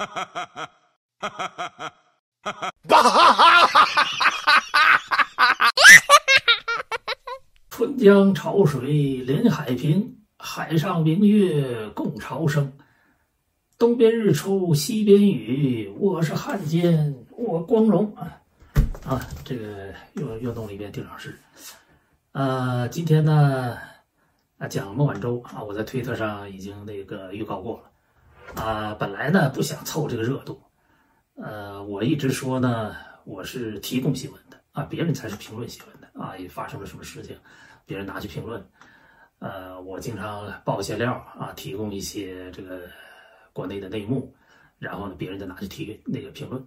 哈哈哈哈哈哈春江潮水连海平，海上明月共潮生。东边日出西边雨，我是汉奸我光荣啊！啊，这个又又弄了一遍定场诗。呃，今天呢，啊讲孟晚舟啊，我在推特上已经那个预告过了。啊，本来呢不想凑这个热度，呃，我一直说呢，我是提供新闻的啊，别人才是评论新闻的啊，也发生了什么事情，别人拿去评论。呃，我经常爆一些料啊，提供一些这个。国内的内幕，然后呢，别人再拿去提那个评论，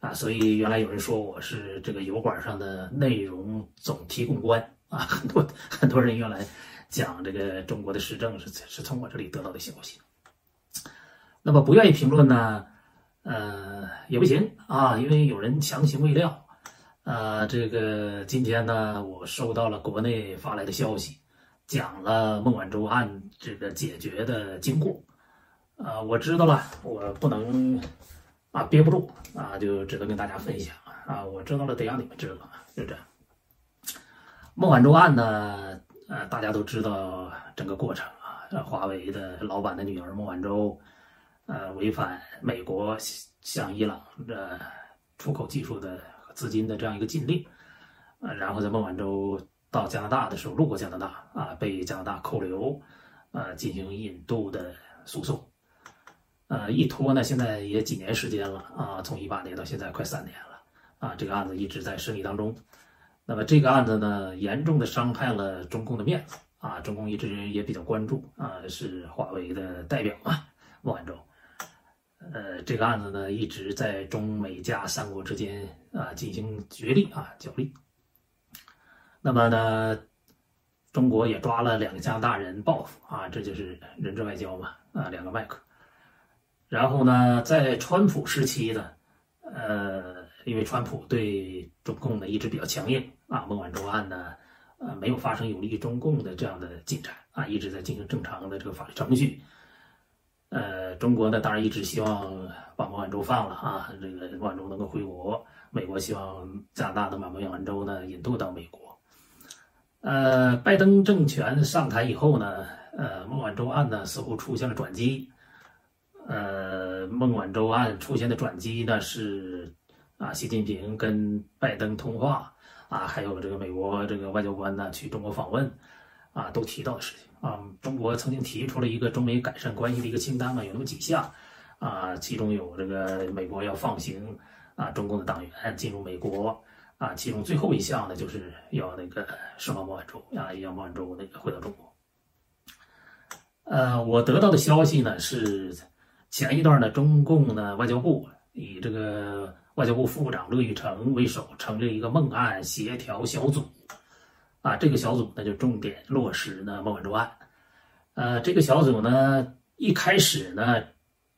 啊，所以原来有人说我是这个油管上的内容总提供官啊，很多很多人原来讲这个中国的时政是是从我这里得到的消息。那么不愿意评论呢，呃，也不行啊，因为有人强行喂料，呃，这个今天呢，我收到了国内发来的消息，讲了孟晚舟案这个解决的经过。啊，我知道了，我不能啊憋不住啊，就只能跟大家分享啊。我知道了，得让你们知道，就这样。孟晚舟案呢，呃，大家都知道整个过程啊。华为的老板的女儿孟晚舟，呃，违反美国向伊朗的出口技术的资金的这样一个禁令，呃，然后在孟晚舟到加拿大的时候路过加拿大啊，被加拿大扣留，呃，进行引渡的诉讼。呃，一拖呢，现在也几年时间了啊，从一八年到现在快三年了啊，这个案子一直在审理当中。那么这个案子呢，严重的伤害了中共的面子啊，中共一直也比较关注啊，是华为的代表嘛，孟晚舟。呃，这个案子呢，一直在中美加三国之间啊进行角力啊角力。那么呢，中国也抓了两个加拿大人报复啊，这就是人质外交嘛啊，两个麦克。然后呢，在川普时期呢，呃，因为川普对中共呢一直比较强硬啊，孟晚舟案呢，呃，没有发生有利于中共的这样的进展啊，一直在进行正常的这个法律程序。呃，中国呢当然一直希望把孟晚舟放了啊，这个孟晚舟能够回国。美国希望加拿大能把孟晚舟呢引渡到美国。呃，拜登政权上台以后呢，呃，孟晚舟案呢似乎出现了转机。呃，孟晚舟案出现的转机呢是啊，习近平跟拜登通话啊，还有这个美国这个外交官呢去中国访问啊，都提到的事情啊。中国曾经提出了一个中美改善关系的一个清单嘛，有那么几项啊，其中有这个美国要放行啊中共的党员进入美国啊，其中最后一项呢就是要那个释放孟晚舟啊，要孟晚舟那个回到中国。呃，我得到的消息呢是。前一段呢，中共呢外交部以这个外交部副部长乐玉成为首，成立一个孟案协调小组，啊，这个小组呢就重点落实呢孟晚舟案。呃，这个小组呢一开始呢，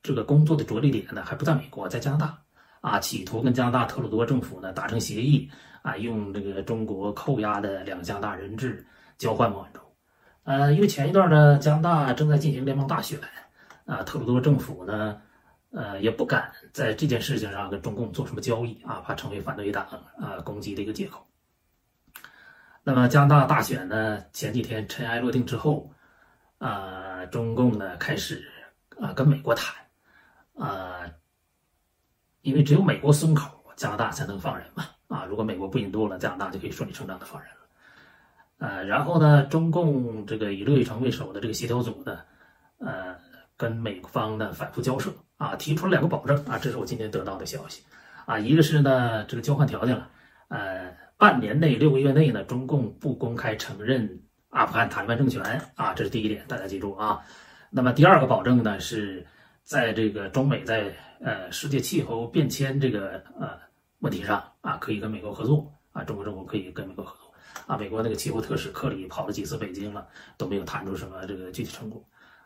这个工作的着力点呢还不在美国，在加拿大，啊，企图跟加拿大特鲁多政府呢达成协议，啊，用这个中国扣押的两加拿大人质交换孟晚舟。呃，因为前一段呢，加拿大正在进行联邦大选。啊，特鲁多政府呢，呃，也不敢在这件事情上跟中共做什么交易啊，怕成为反对党啊攻击的一个借口。那么加拿大大选呢，前几天尘埃落定之后，啊，中共呢开始啊跟美国谈，啊，因为只有美国松口，加拿大才能放人嘛，啊，如果美国不引渡了，加拿大就可以顺理成章的放人了，呃，然后呢，中共这个以乐玉成为首的这个协调组呢，呃。跟美方呢反复交涉啊，提出了两个保证啊，这是我今天得到的消息啊，一个是呢这个交换条件了，呃，半年内六个月内呢，中共不公开承认阿富汗塔利班政权啊，这是第一点，大家记住啊。那么第二个保证呢，是在这个中美在呃世界气候变迁这个呃问题上啊，可以跟美国合作啊，中国政府可以跟美国合作啊。美国那个气候特使克里跑了几次北京了，都没有谈出什么这个具体成果。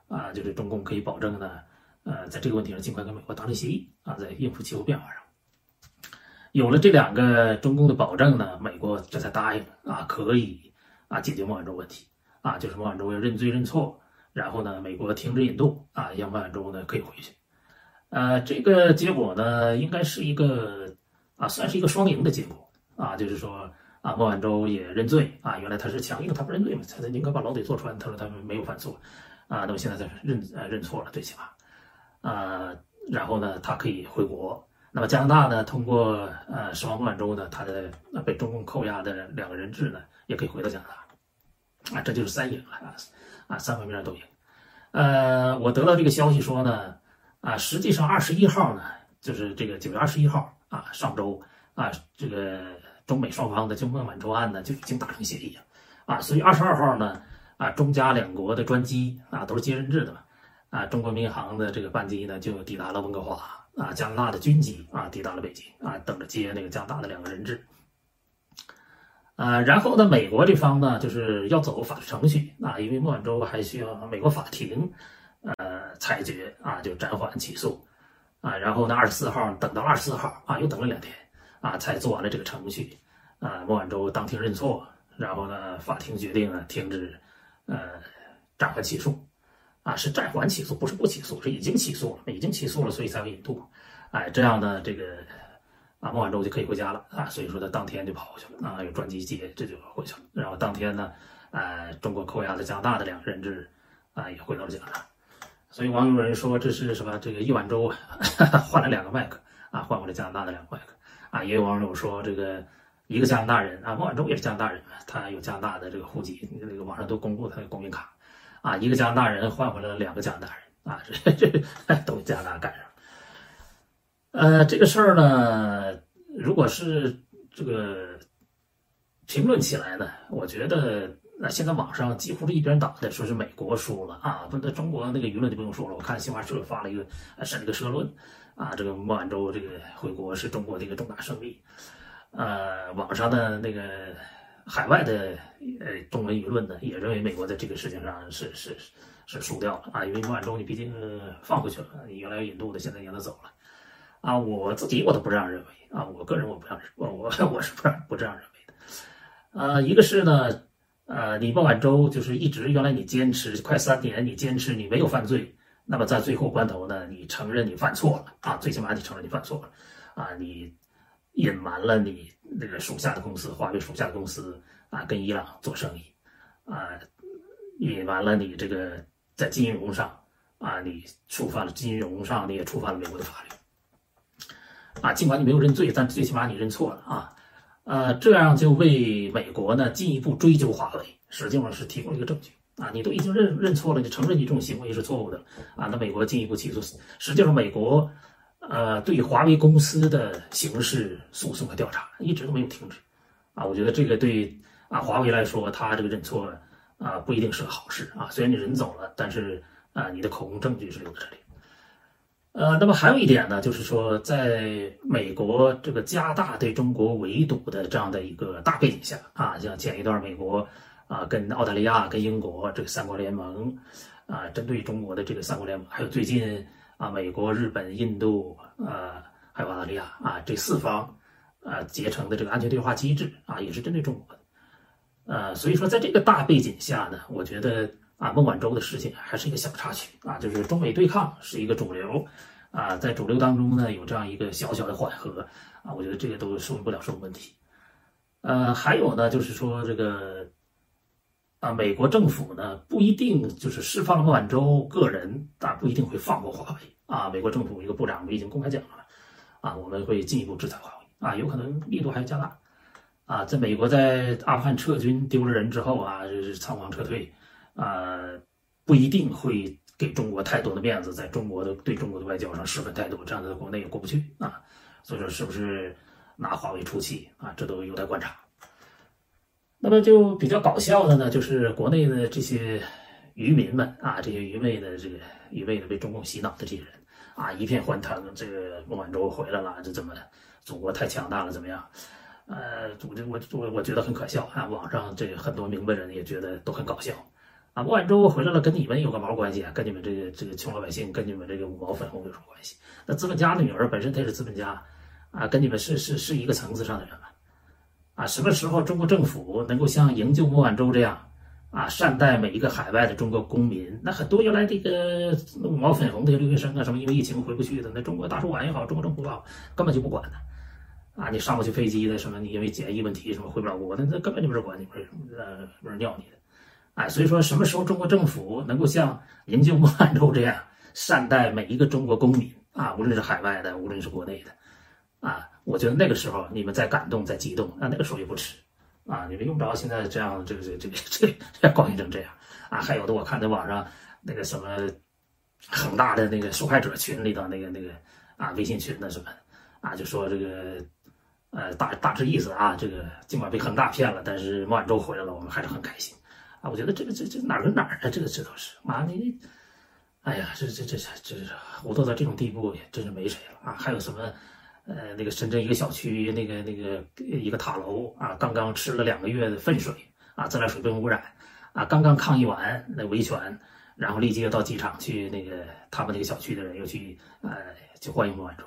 啊，就是中共可以保证呢，呃，在这个问题上尽快跟美国达成协议啊，在应付气候变化上，有了这两个中共的保证呢，美国这才答应啊，可以啊解决孟晚舟问题啊，就是孟晚舟要认罪认错，然后呢，美国停止引渡啊，让孟晚舟呢可以回去。呃，这个结果呢，应该是一个啊，算是一个双赢的结果啊，就是说啊，孟晚舟也认罪啊，原来他是强硬，他不认罪嘛，他应该把牢底坐穿，他说他没有犯错啊，那么现在他认呃认错了，最起码啊，然后呢，他可以回国。那么加拿大呢，通过呃释放孟晚舟呢，他的被中共扣押的两个人质呢，也可以回到加拿大啊，这就是三赢了啊啊，三方面都赢。呃，我得到这个消息说呢。啊，实际上二十一号呢，就是这个九月二十一号啊，上周啊，这个中美双方的就孟晚舟案呢就已经达成协议了啊，所以二十二号呢啊，中加两国的专机啊都是接人质的嘛啊，中国民航的这个班机呢就抵达了温哥华啊，加拿大的军机啊抵达了北京啊，等着接那个加拿大的两个人质。啊，然后呢，美国这方呢就是要走法律程序啊，因为孟晚舟还需要美国法庭。呃，裁决啊，就暂缓起诉，啊，然后呢，二十四号等到二十四号啊，又等了两天，啊，才做完了这个程序，啊，孟晚舟当庭认错，然后呢，法庭决定呢停止，呃，暂缓起诉，啊，是暂缓起诉，不是不起诉，是已经起诉了，已经起诉了，所以才会引渡，哎，这样呢，这个啊，孟晚舟就可以回家了，啊，所以说他当天就跑过去了，啊，有专机接，这就回去了，然后当天呢，呃，中国扣押的加拿大的两个人质，啊，也回到了加拿大。所以网友有人说这是什么？这个一碗粥换了两个麦克啊，换回了加拿大的两个麦克啊。也有网友说这个一个加拿大人啊，孟晚舟也是加拿大人，他有加拿大的这个户籍，那个网上都公布他的公民卡啊。一个加拿大人换回了两个加拿大人啊，这这都加拿大赶上。呃，这个事儿呢，如果是这个评论起来呢，我觉得。那现在网上几乎是一边倒的，说是美国输了啊，不，那中国那个舆论就不用说了。我看新华社发了一个，审了个社论，啊，这个孟晚舟这个回国是中国的一个重大胜利。呃，网上的那个海外的呃中文舆论呢，也认为美国在这个事情上是是是输掉了啊，因为孟晚舟你毕竟放回去了，你原来要引渡的，现在让他走了。啊，我自己我都不这样认为啊，我个人我不这样，我我我是不不这样认为的。啊，一个是呢。呃，你孟晚舟就是一直原来你坚持快三年，你坚持你没有犯罪，那么在最后关头呢，你承认你犯错了啊，最起码你承认你犯错了，啊，你隐瞒了你那个属下的公司华为属下的公司啊跟伊朗做生意，啊，隐瞒了你这个在金融上啊你触犯了金融上你也触犯了美国的法律，啊，尽管你没有认罪，但最起码你认错了啊。呃，这样就为美国呢进一步追究华为，实际上是提供了一个证据啊！你都已经认认错了，你承认你这种行为是错误的啊！那美国进一步起诉，实际上美国呃对华为公司的刑事诉讼和调查一直都没有停止啊！我觉得这个对啊华为来说，他这个认错啊不一定是个好事啊！虽然你人走了，但是啊你的口供证据是留在这里。呃，那么还有一点呢，就是说，在美国这个加大对中国围堵的这样的一个大背景下啊，像前一段美国啊跟澳大利亚、跟英国这个三国联盟啊，针对中国的这个三国联盟，还有最近啊美国、日本、印度啊还有澳大利亚啊这四方啊结成的这个安全对话机制啊，也是针对中国的。呃，所以说在这个大背景下呢，我觉得。啊，孟晚舟的事情还是一个小插曲啊，就是中美对抗是一个主流啊，在主流当中呢有这样一个小小的缓和啊，我觉得这个都说明不了什么问题。呃，还有呢，就是说这个啊，美国政府呢不一定就是释放孟晚舟个人啊，不一定会放过华为啊。美国政府一个部长已经公开讲了啊，我们会进一步制裁华为啊，有可能力度还要加大啊。在美国在阿富汗撤军丢了人之后啊，就是仓皇撤退。呃，不一定会给中国太多的面子，在中国的对中国的外交上失分太多，这样在国内也过不去啊。所以说，是不是拿华为出气啊？这都有待观察。那么就比较搞笑的呢，就是国内的这些渔民们啊，这些愚昧的这个愚昧的被中共洗脑的这些人啊，一片欢腾，这个孟晚舟回来了，这怎么祖国太强大了？怎么样？呃，我这我我我觉得很可笑啊。网上这个很多明白人也觉得都很搞笑。啊，孟晚舟回来了，跟你们有个毛关系啊？跟你们这个这个穷老百姓，跟你们这个五毛粉红有什么关系？那资本家的女儿本身她是资本家，啊，跟你们是是是一个层次上的人吗？啊，什么时候中国政府能够像营救孟晚舟这样，啊，善待每一个海外的中国公民。那很多原来这个五毛粉红的留学生啊，什么因为疫情回不去的，那中国大使馆也好，中国政府也好，根本就不管的。啊，你上不去飞机的什么，你因为检疫问题什么回不了国，那那根本就没人管你，没人呃没人要你的。哎，所以说什么时候中国政府能够像营救孟晚舟这样善待每一个中国公民啊，无论是海外的，无论是国内的，啊，我觉得那个时候你们在感动，在激动，那那个时候也不迟。啊，你们用不着现在这样，这个这个这个这这高兴成这样啊！还有的我看在网上那个什么恒大的那个受害者群里头那个那个啊微信群的什么啊，就说这个呃大大致意思啊，这个尽管被恒大骗了，但是孟晚舟回来了，我们还是很开心啊！我觉得这个这这哪儿跟哪儿啊？这个这都是妈你，哎呀，这这这这这糊涂到这种地步，也真是没谁了啊！还有什么？呃，那个深圳一个小区，那个那个一个塔楼啊，刚刚吃了两个月的粪水啊，自来水被污染啊，刚刚抗议完那维权，然后立即又到机场去，那个他们那个小区的人又去呃去欢迎孟晚舟，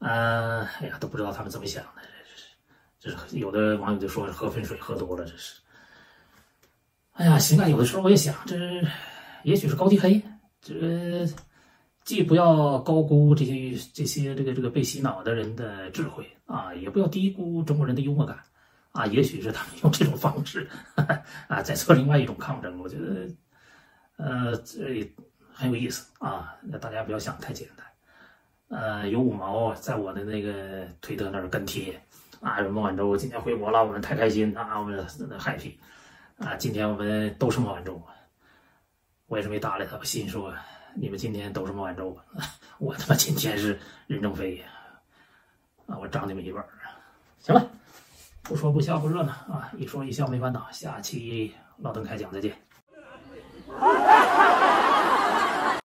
呃，哎呀，都不知道他们怎么想的，这是，这是有的网友就说是喝粪水喝多了，这是，哎呀，行啊，有的时候我也想，这也许是高低黑，这。既不要高估这些这些这个这个被洗脑的人的智慧啊，也不要低估中国人的幽默感啊。也许是他们用这种方式啊，在做另外一种抗争。我觉得，呃，这很有意思啊。那大家不要想太简单。呃，有五毛在我的那个推特那儿跟帖啊，孟晚舟今天回国了，我们太开心啊，我们 happy 啊，今天我们都是孟晚舟。我也是没搭理他，我心说。你们今天都是孟晚舟，我他妈今天是任正非啊！我长你们一辈儿。行了，不说不笑不热闹啊，一说一笑没烦恼。下期老邓开讲再见。